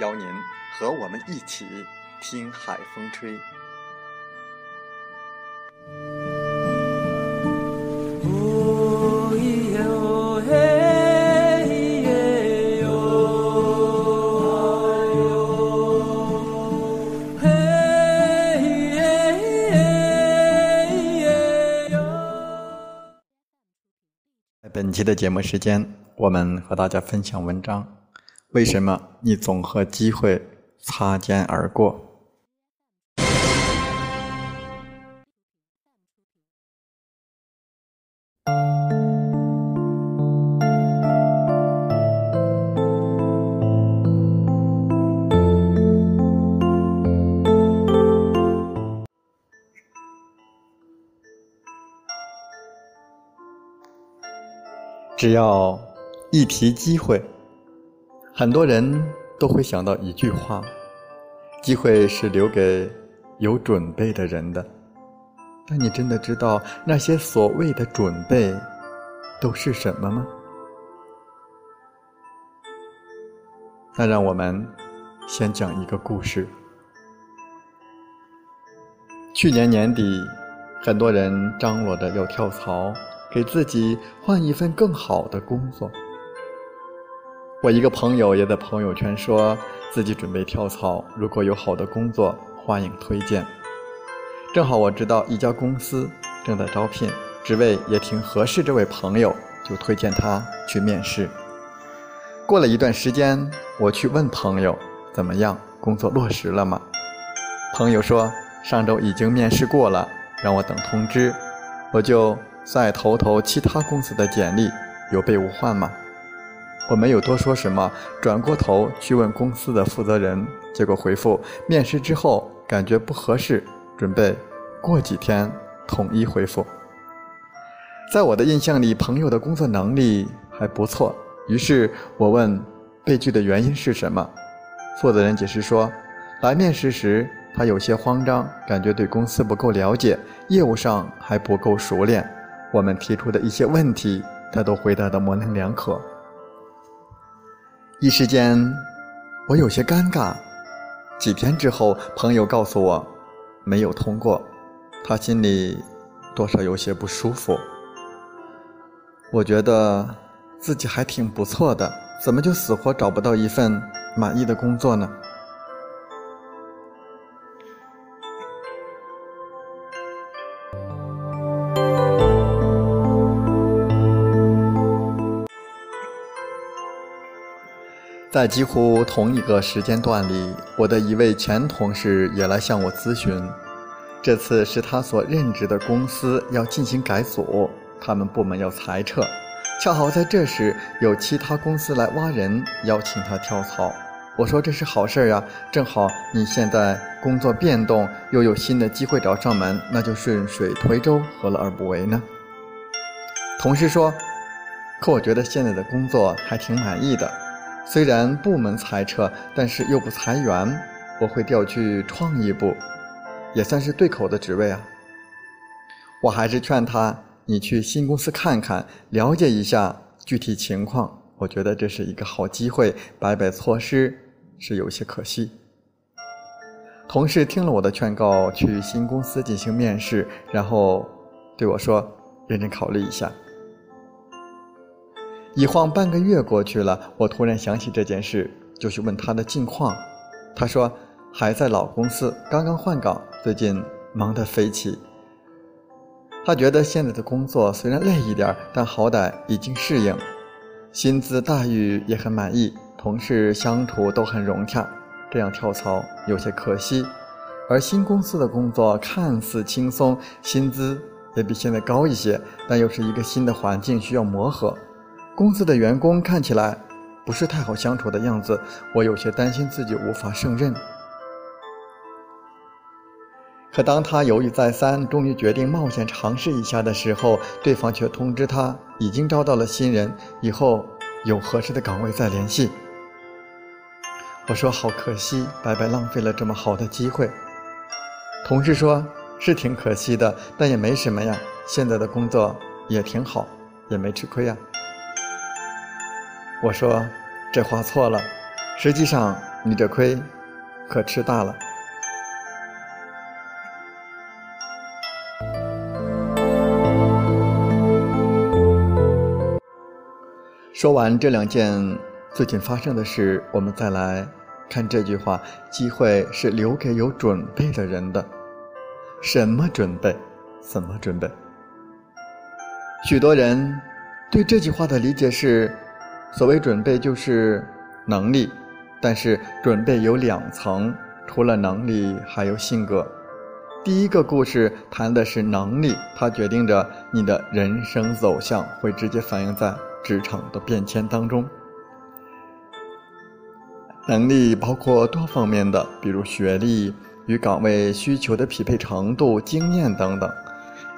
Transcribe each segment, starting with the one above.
邀您和我们一起听海风吹。本期的节目时间，我们和大家分享文章。为什么你总和机会擦肩而过？只要一提机会。很多人都会想到一句话：“机会是留给有准备的人的。”但你真的知道那些所谓的准备都是什么吗？那让我们先讲一个故事。去年年底，很多人张罗着要跳槽，给自己换一份更好的工作。我一个朋友也在朋友圈说自己准备跳槽，如果有好的工作，欢迎推荐。正好我知道一家公司正在招聘，职位也挺合适，这位朋友就推荐他去面试。过了一段时间，我去问朋友怎么样，工作落实了吗？朋友说上周已经面试过了，让我等通知。我就再投投其他公司的简历，有备无患嘛。我没有多说什么，转过头去问公司的负责人，结果回复面试之后感觉不合适，准备过几天统一回复。在我的印象里，朋友的工作能力还不错，于是我问被拒的原因是什么。负责人解释说，来面试时他有些慌张，感觉对公司不够了解，业务上还不够熟练，我们提出的一些问题他都回答的模棱两可。一时间，我有些尴尬。几天之后，朋友告诉我没有通过，他心里多少有些不舒服。我觉得自己还挺不错的，怎么就死活找不到一份满意的工作呢？在几乎同一个时间段里，我的一位前同事也来向我咨询。这次是他所任职的公司要进行改组，他们部门要裁撤。恰好在这时，有其他公司来挖人，邀请他跳槽。我说这是好事儿呀，正好你现在工作变动，又有新的机会找上门，那就顺水推舟，何乐而不为呢？同事说：“可我觉得现在的工作还挺满意的。”虽然部门裁撤，但是又不裁员，我会调去创意部，也算是对口的职位啊。我还是劝他，你去新公司看看，了解一下具体情况。我觉得这是一个好机会，白白错失是有些可惜。同事听了我的劝告，去新公司进行面试，然后对我说：“认真考虑一下。一晃半个月过去了，我突然想起这件事，就去问他的近况。他说还在老公司，刚刚换岗，最近忙得飞起。他觉得现在的工作虽然累一点，但好歹已经适应，薪资待遇也很满意，同事相处都很融洽。这样跳槽有些可惜。而新公司的工作看似轻松，薪资也比现在高一些，但又是一个新的环境，需要磨合。公司的员工看起来不是太好相处的样子，我有些担心自己无法胜任。可当他犹豫再三，终于决定冒险尝试一下的时候，对方却通知他已经招到了新人，以后有合适的岗位再联系。我说好可惜，白白浪费了这么好的机会。同事说是挺可惜的，但也没什么呀，现在的工作也挺好，也没吃亏呀。我说：“这话错了，实际上你这亏可吃大了。”说完这两件最近发生的事，我们再来看这句话：“机会是留给有准备的人的。”什么准备？怎么准备？许多人对这句话的理解是。所谓准备就是能力，但是准备有两层，除了能力还有性格。第一个故事谈的是能力，它决定着你的人生走向，会直接反映在职场的变迁当中。能力包括多方面的，比如学历与岗位需求的匹配程度、经验等等。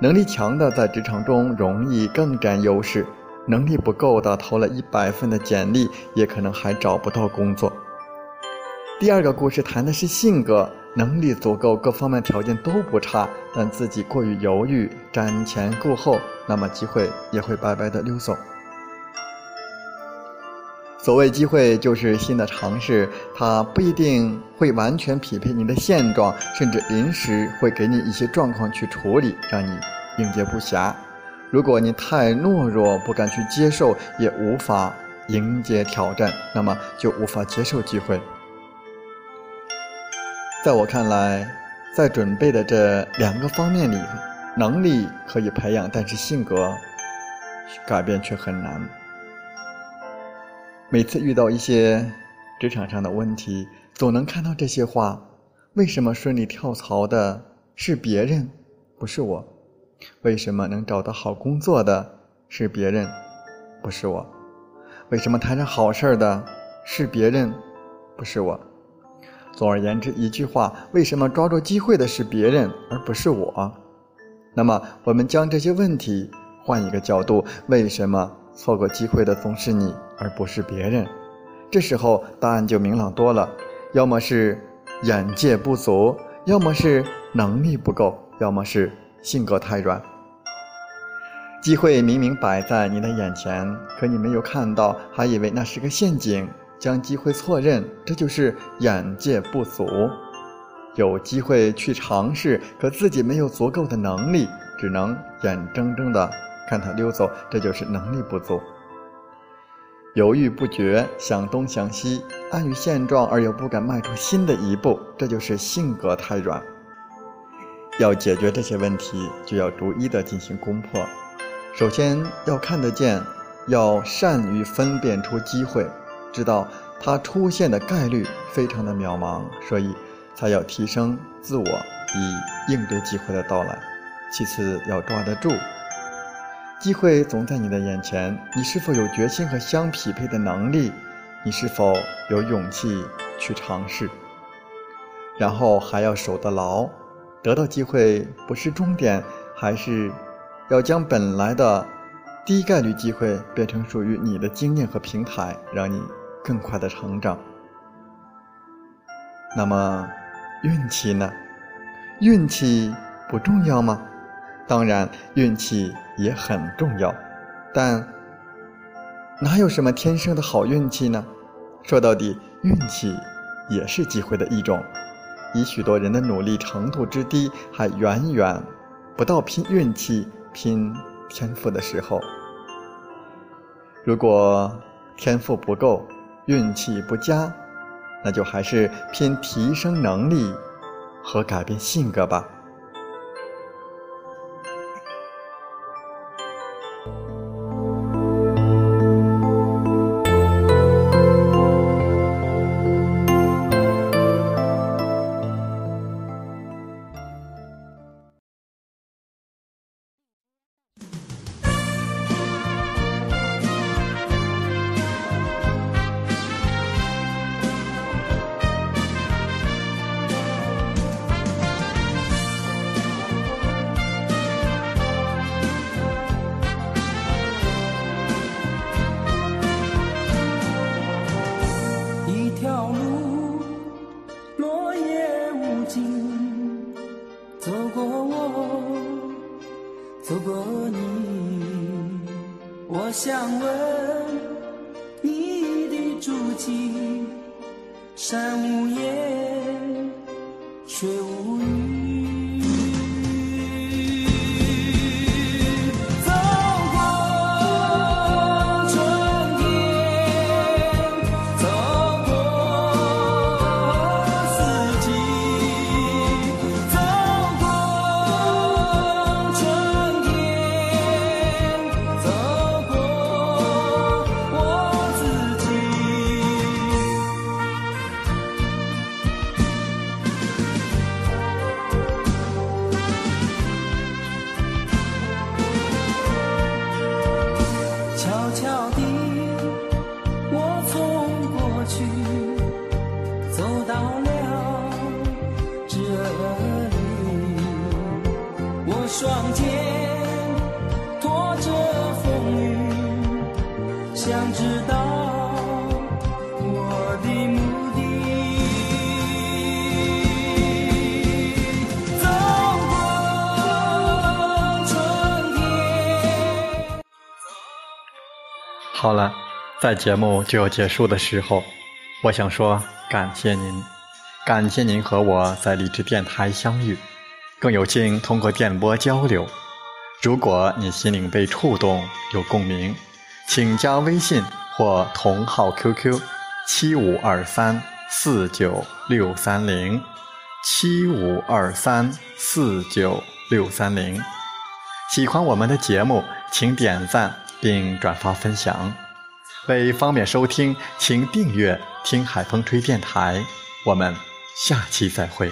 能力强的在职场中容易更占优势。能力不够的，投了一百份的简历，也可能还找不到工作。第二个故事谈的是性格，能力足够，各方面条件都不差，但自己过于犹豫，瞻前顾后，那么机会也会白白的溜走。所谓机会，就是新的尝试，它不一定会完全匹配你的现状，甚至临时会给你一些状况去处理，让你应接不暇。如果你太懦弱，不敢去接受，也无法迎接挑战，那么就无法接受机会。在我看来，在准备的这两个方面里，能力可以培养，但是性格改变却很难。每次遇到一些职场上的问题，总能看到这些话：为什么顺利跳槽的是别人，不是我？为什么能找到好工作的是别人，不是我？为什么谈上好事的是别人，不是我？总而言之，一句话：为什么抓住机会的是别人，而不是我？那么，我们将这些问题换一个角度：为什么错过机会的总是你，而不是别人？这时候，答案就明朗多了：要么是眼界不足，要么是能力不够，要么是……性格太软，机会明明摆在你的眼前，可你没有看到，还以为那是个陷阱，将机会错认，这就是眼界不足。有机会去尝试，可自己没有足够的能力，只能眼睁睁的看它溜走，这就是能力不足。犹豫不决，想东想西，安于现状而又不敢迈出新的一步，这就是性格太软。要解决这些问题，就要逐一的进行攻破。首先要看得见，要善于分辨出机会，知道它出现的概率非常的渺茫，所以才要提升自我，以应对机会的到来。其次要抓得住，机会总在你的眼前，你是否有决心和相匹配的能力？你是否有勇气去尝试？然后还要守得牢。得到机会不是终点，还是要将本来的低概率机会变成属于你的经验和平台，让你更快的成长。那么，运气呢？运气不重要吗？当然，运气也很重要，但哪有什么天生的好运气呢？说到底，运气也是机会的一种。以许多人的努力程度之低，还远远不到拼运气、拼天赋的时候。如果天赋不够，运气不佳，那就还是拼提升能力和改变性格吧。我想问你的足迹，山无言，水无语。走到了这里，我双肩拖着风雨，想知道我的目的。走过春天。好了，在节目就要结束的时候，我想说感谢您，感谢您和我在励志电台相遇。更有幸通过电波交流。如果你心灵被触动，有共鸣，请加微信或同号 QQ：七五二三四九六三零七五二三四九六三零。喜欢我们的节目，请点赞并转发分享。为方便收听，请订阅“听海风吹电台”。我们下期再会。